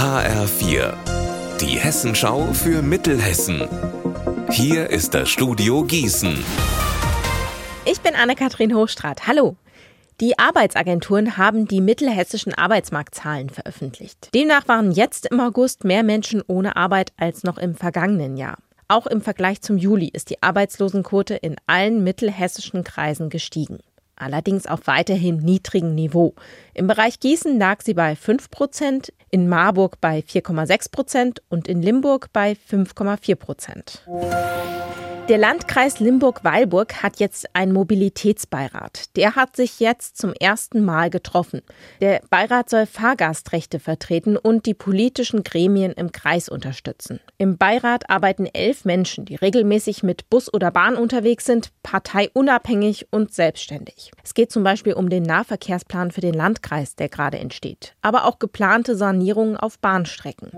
HR4, die Hessenschau für Mittelhessen. Hier ist das Studio Gießen. Ich bin Anne-Kathrin Hochstrat. Hallo. Die Arbeitsagenturen haben die mittelhessischen Arbeitsmarktzahlen veröffentlicht. Demnach waren jetzt im August mehr Menschen ohne Arbeit als noch im vergangenen Jahr. Auch im Vergleich zum Juli ist die Arbeitslosenquote in allen mittelhessischen Kreisen gestiegen allerdings auf weiterhin niedrigem Niveau. Im Bereich Gießen lag sie bei 5 Prozent, in Marburg bei 4,6 Prozent und in Limburg bei 5,4 Prozent. Der Landkreis Limburg-Weilburg hat jetzt einen Mobilitätsbeirat. Der hat sich jetzt zum ersten Mal getroffen. Der Beirat soll Fahrgastrechte vertreten und die politischen Gremien im Kreis unterstützen. Im Beirat arbeiten elf Menschen, die regelmäßig mit Bus oder Bahn unterwegs sind, parteiunabhängig und selbstständig. Es geht zum Beispiel um den Nahverkehrsplan für den Landkreis, der gerade entsteht, aber auch geplante Sanierungen auf Bahnstrecken.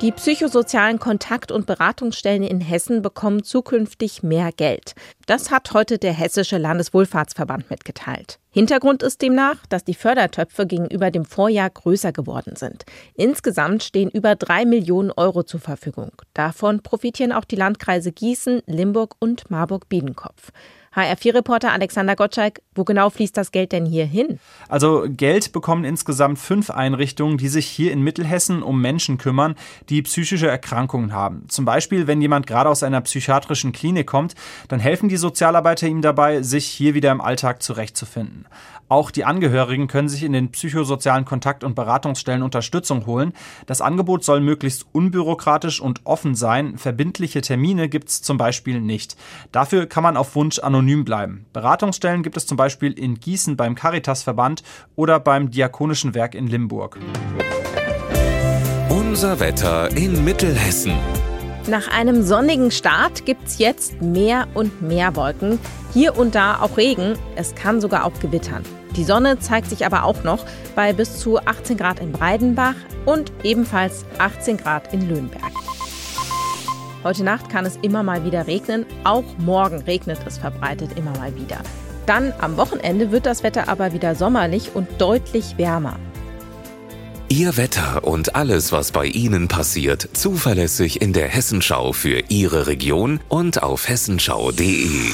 Die psychosozialen Kontakt- und Beratungsstellen in Hessen bekommen zukünftig mehr Geld. Das hat heute der Hessische Landeswohlfahrtsverband mitgeteilt. Hintergrund ist demnach, dass die Fördertöpfe gegenüber dem Vorjahr größer geworden sind. Insgesamt stehen über drei Millionen Euro zur Verfügung. Davon profitieren auch die Landkreise Gießen, Limburg und Marburg-Biedenkopf. HR4-Reporter Alexander Gottschalk, wo genau fließt das Geld denn hier hin? Also Geld bekommen insgesamt fünf Einrichtungen, die sich hier in Mittelhessen um Menschen kümmern, die psychische Erkrankungen haben. Zum Beispiel, wenn jemand gerade aus einer psychiatrischen Klinik kommt, dann helfen die Sozialarbeiter ihm dabei, sich hier wieder im Alltag zurechtzufinden. Auch die Angehörigen können sich in den psychosozialen Kontakt- und Beratungsstellen Unterstützung holen. Das Angebot soll möglichst unbürokratisch und offen sein. Verbindliche Termine gibt es zum Beispiel nicht. Dafür kann man auf Wunsch anonym bleiben. Beratungsstellen gibt es zum Beispiel in Gießen beim Caritasverband oder beim Diakonischen Werk in Limburg. Unser Wetter in Mittelhessen. Nach einem sonnigen Start gibt es jetzt mehr und mehr Wolken. Hier und da auch Regen. Es kann sogar auch gewittern. Die Sonne zeigt sich aber auch noch bei bis zu 18 Grad in Breidenbach und ebenfalls 18 Grad in Löhnberg. Heute Nacht kann es immer mal wieder regnen. Auch morgen regnet es verbreitet immer mal wieder. Dann am Wochenende wird das Wetter aber wieder sommerlich und deutlich wärmer. Ihr Wetter und alles, was bei Ihnen passiert, zuverlässig in der Hessenschau für Ihre Region und auf hessenschau.de.